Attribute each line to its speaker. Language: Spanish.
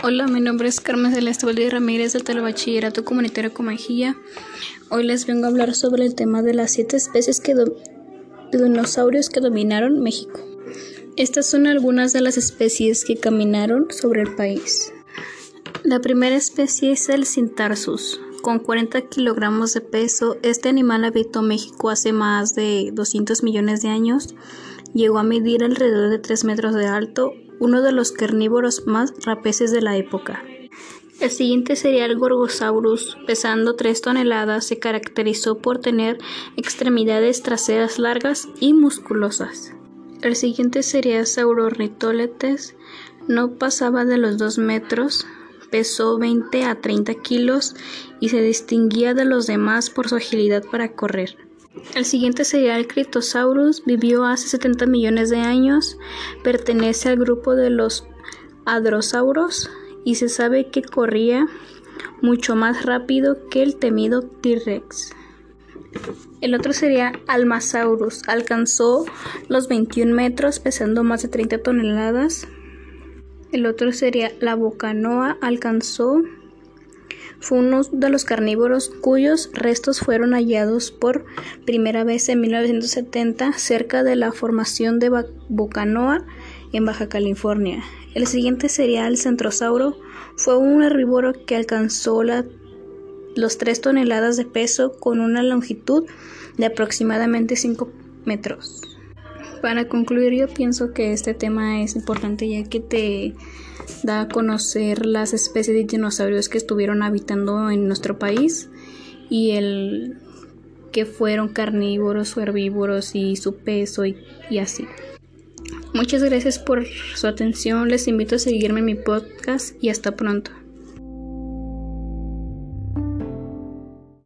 Speaker 1: Hola, mi nombre es Carmen Celeste Valdez Ramírez del Telebachillerato Comunitario Comajilla. Hoy les vengo a hablar sobre el tema de las siete especies que de dinosaurios que dominaron México. Estas son algunas de las especies que caminaron sobre el país. La primera especie es el Cintarsus. Con 40 kilogramos de peso, este animal habitó México hace más de 200 millones de años. Llegó a medir alrededor de 3 metros de alto, uno de los carnívoros más rapaces de la época. El siguiente sería el Gorgosaurus, pesando 3 toneladas, se caracterizó por tener extremidades traseras largas y musculosas. El siguiente sería Saurornitholetes, no pasaba de los 2 metros, pesó 20 a 30 kilos y se distinguía de los demás por su agilidad para correr. El siguiente sería el Critosaurus, vivió hace 70 millones de años, pertenece al grupo de los hadrosauros y se sabe que corría mucho más rápido que el temido T-Rex. El otro sería Almasaurus, alcanzó los 21 metros pesando más de 30 toneladas. El otro sería la Bocanoa, alcanzó fue uno de los carnívoros cuyos restos fueron hallados por primera vez en 1970 cerca de la formación de Bocanoa en Baja California. El siguiente sería el centrosauro. Fue un herbívoro que alcanzó los 3 toneladas de peso con una longitud de aproximadamente 5 metros. Para concluir, yo pienso que este tema es importante ya que te da a conocer las especies de dinosaurios que estuvieron habitando en nuestro país y el que fueron carnívoros o herbívoros y su peso y, y así. Muchas gracias por su atención, les invito a seguirme en mi podcast y hasta pronto.